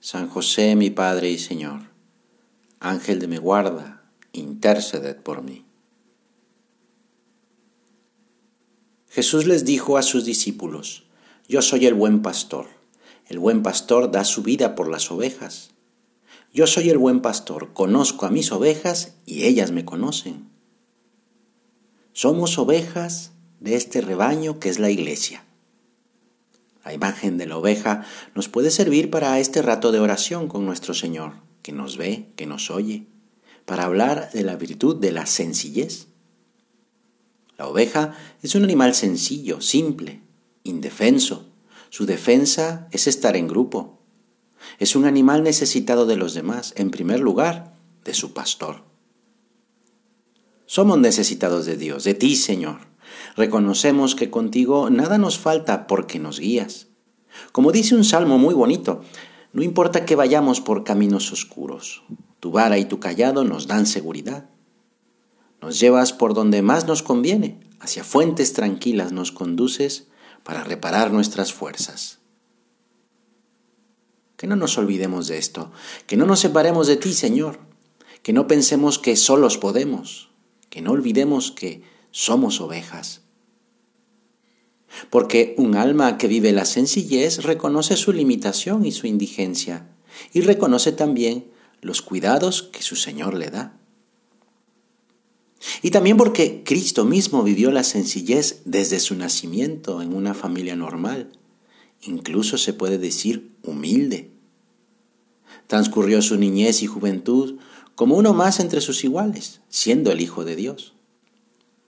San José, mi Padre y Señor, Ángel de mi guarda, interceded por mí. Jesús les dijo a sus discípulos, Yo soy el buen pastor. El buen pastor da su vida por las ovejas. Yo soy el buen pastor, conozco a mis ovejas y ellas me conocen. Somos ovejas de este rebaño que es la iglesia. La imagen de la oveja nos puede servir para este rato de oración con nuestro Señor, que nos ve, que nos oye, para hablar de la virtud de la sencillez. La oveja es un animal sencillo, simple, indefenso. Su defensa es estar en grupo. Es un animal necesitado de los demás, en primer lugar, de su pastor. Somos necesitados de Dios, de ti, Señor. Reconocemos que contigo nada nos falta porque nos guías. Como dice un salmo muy bonito, no importa que vayamos por caminos oscuros, tu vara y tu callado nos dan seguridad. Nos llevas por donde más nos conviene, hacia fuentes tranquilas nos conduces para reparar nuestras fuerzas. Que no nos olvidemos de esto, que no nos separemos de ti, Señor, que no pensemos que solos podemos, que no olvidemos que somos ovejas. Porque un alma que vive la sencillez reconoce su limitación y su indigencia, y reconoce también los cuidados que su Señor le da. Y también porque Cristo mismo vivió la sencillez desde su nacimiento en una familia normal, incluso se puede decir humilde. Transcurrió su niñez y juventud como uno más entre sus iguales, siendo el Hijo de Dios.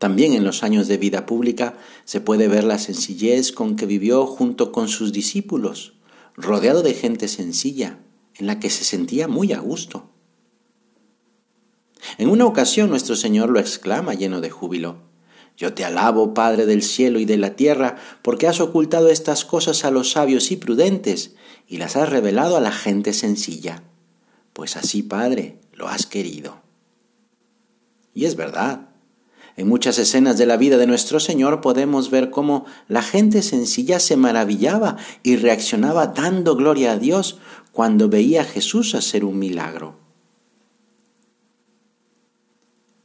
También en los años de vida pública se puede ver la sencillez con que vivió junto con sus discípulos, rodeado de gente sencilla, en la que se sentía muy a gusto. En una ocasión nuestro Señor lo exclama lleno de júbilo. Yo te alabo, Padre del cielo y de la tierra, porque has ocultado estas cosas a los sabios y prudentes y las has revelado a la gente sencilla. Pues así, Padre, lo has querido. Y es verdad. En muchas escenas de la vida de nuestro Señor podemos ver cómo la gente sencilla se maravillaba y reaccionaba dando gloria a Dios cuando veía a Jesús hacer un milagro.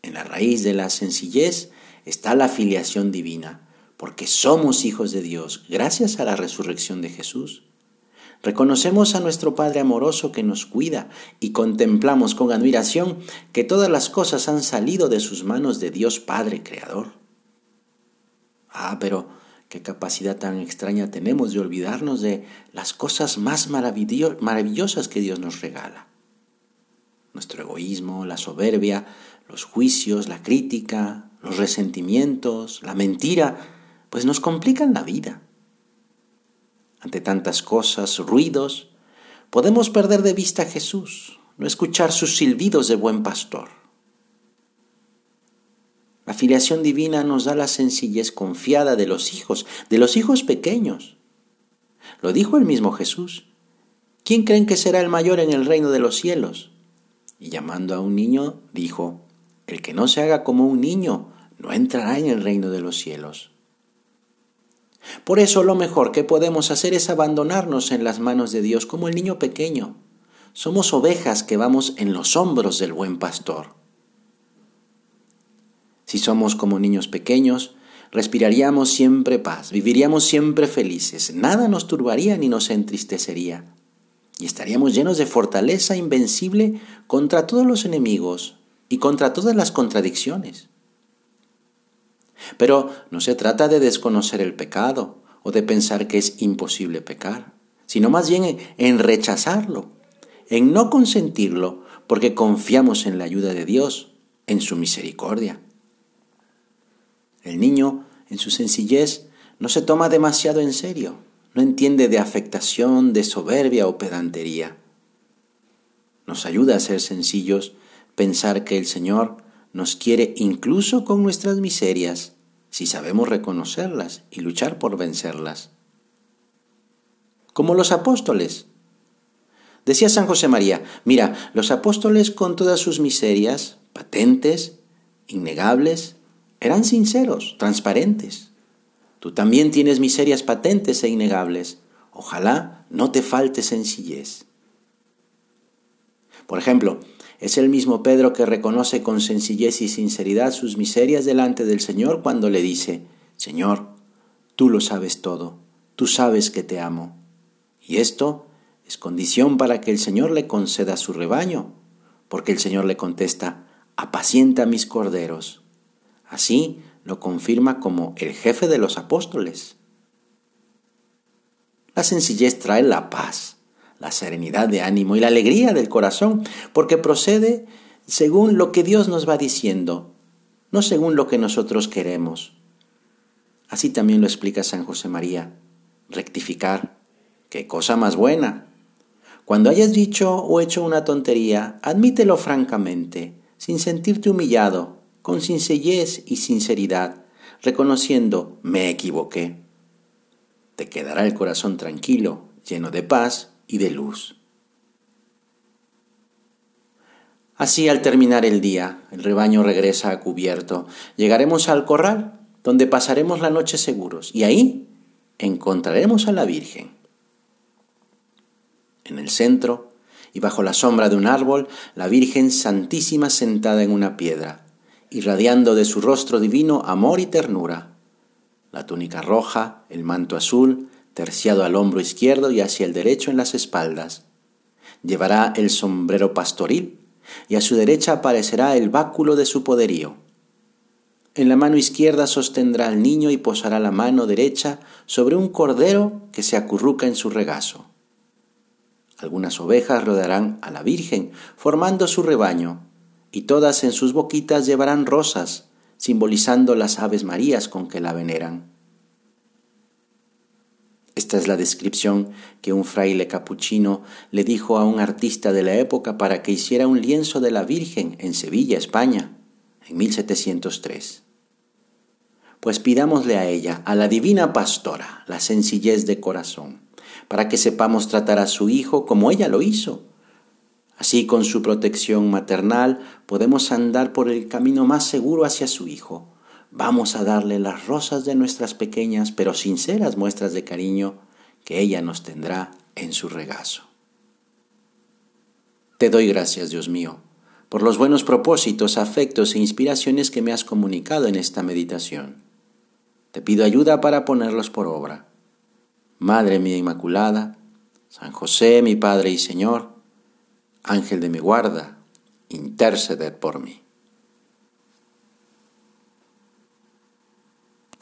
En la raíz de la sencillez está la filiación divina, porque somos hijos de Dios gracias a la resurrección de Jesús. Reconocemos a nuestro Padre amoroso que nos cuida y contemplamos con admiración que todas las cosas han salido de sus manos de Dios Padre Creador. Ah, pero qué capacidad tan extraña tenemos de olvidarnos de las cosas más maravillosas que Dios nos regala. Nuestro egoísmo, la soberbia, los juicios, la crítica, los resentimientos, la mentira, pues nos complican la vida ante tantas cosas, ruidos, podemos perder de vista a Jesús, no escuchar sus silbidos de buen pastor. La filiación divina nos da la sencillez confiada de los hijos, de los hijos pequeños. Lo dijo el mismo Jesús. ¿Quién creen que será el mayor en el reino de los cielos? Y llamando a un niño, dijo, El que no se haga como un niño, no entrará en el reino de los cielos. Por eso lo mejor que podemos hacer es abandonarnos en las manos de Dios como el niño pequeño. Somos ovejas que vamos en los hombros del buen pastor. Si somos como niños pequeños, respiraríamos siempre paz, viviríamos siempre felices, nada nos turbaría ni nos entristecería, y estaríamos llenos de fortaleza invencible contra todos los enemigos y contra todas las contradicciones. Pero no se trata de desconocer el pecado o de pensar que es imposible pecar, sino más bien en rechazarlo, en no consentirlo, porque confiamos en la ayuda de Dios, en su misericordia. El niño, en su sencillez, no se toma demasiado en serio, no entiende de afectación, de soberbia o pedantería. Nos ayuda a ser sencillos, pensar que el Señor nos quiere incluso con nuestras miserias, si sabemos reconocerlas y luchar por vencerlas. Como los apóstoles. Decía San José María, mira, los apóstoles con todas sus miserias, patentes, innegables, eran sinceros, transparentes. Tú también tienes miserias patentes e innegables. Ojalá no te falte sencillez. Por ejemplo, es el mismo Pedro que reconoce con sencillez y sinceridad sus miserias delante del Señor cuando le dice, Señor, tú lo sabes todo, tú sabes que te amo. Y esto es condición para que el Señor le conceda su rebaño, porque el Señor le contesta, apacienta mis corderos. Así lo confirma como el jefe de los apóstoles. La sencillez trae la paz, la serenidad de ánimo y la alegría del corazón, porque procede según lo que Dios nos va diciendo, no según lo que nosotros queremos. Así también lo explica San José María. Rectificar, qué cosa más buena. Cuando hayas dicho o hecho una tontería, admítelo francamente, sin sentirte humillado, con sencillez y sinceridad, reconociendo me equivoqué. Te quedará el corazón tranquilo, lleno de paz y de luz. Así al terminar el día, el rebaño regresa a cubierto. Llegaremos al corral, donde pasaremos la noche seguros, y ahí encontraremos a la Virgen. En el centro, y bajo la sombra de un árbol, la Virgen Santísima sentada en una piedra, irradiando de su rostro divino amor y ternura. La túnica roja, el manto azul, terciado al hombro izquierdo y hacia el derecho en las espaldas. Llevará el sombrero pastoril y a su derecha aparecerá el báculo de su poderío. En la mano izquierda sostendrá al niño y posará la mano derecha sobre un cordero que se acurruca en su regazo. Algunas ovejas rodearán a la Virgen, formando su rebaño, y todas en sus boquitas llevarán rosas, simbolizando las aves marías con que la veneran. Esta es la descripción que un fraile capuchino le dijo a un artista de la época para que hiciera un lienzo de la Virgen en Sevilla, España, en 1703. Pues pidámosle a ella, a la divina pastora, la sencillez de corazón, para que sepamos tratar a su Hijo como ella lo hizo, Así con su protección maternal podemos andar por el camino más seguro hacia su Hijo. Vamos a darle las rosas de nuestras pequeñas pero sinceras muestras de cariño que ella nos tendrá en su regazo. Te doy gracias, Dios mío, por los buenos propósitos, afectos e inspiraciones que me has comunicado en esta meditación. Te pido ayuda para ponerlos por obra. Madre mía Inmaculada, San José, mi Padre y Señor, Ángel de mi guarda, interceded por mí.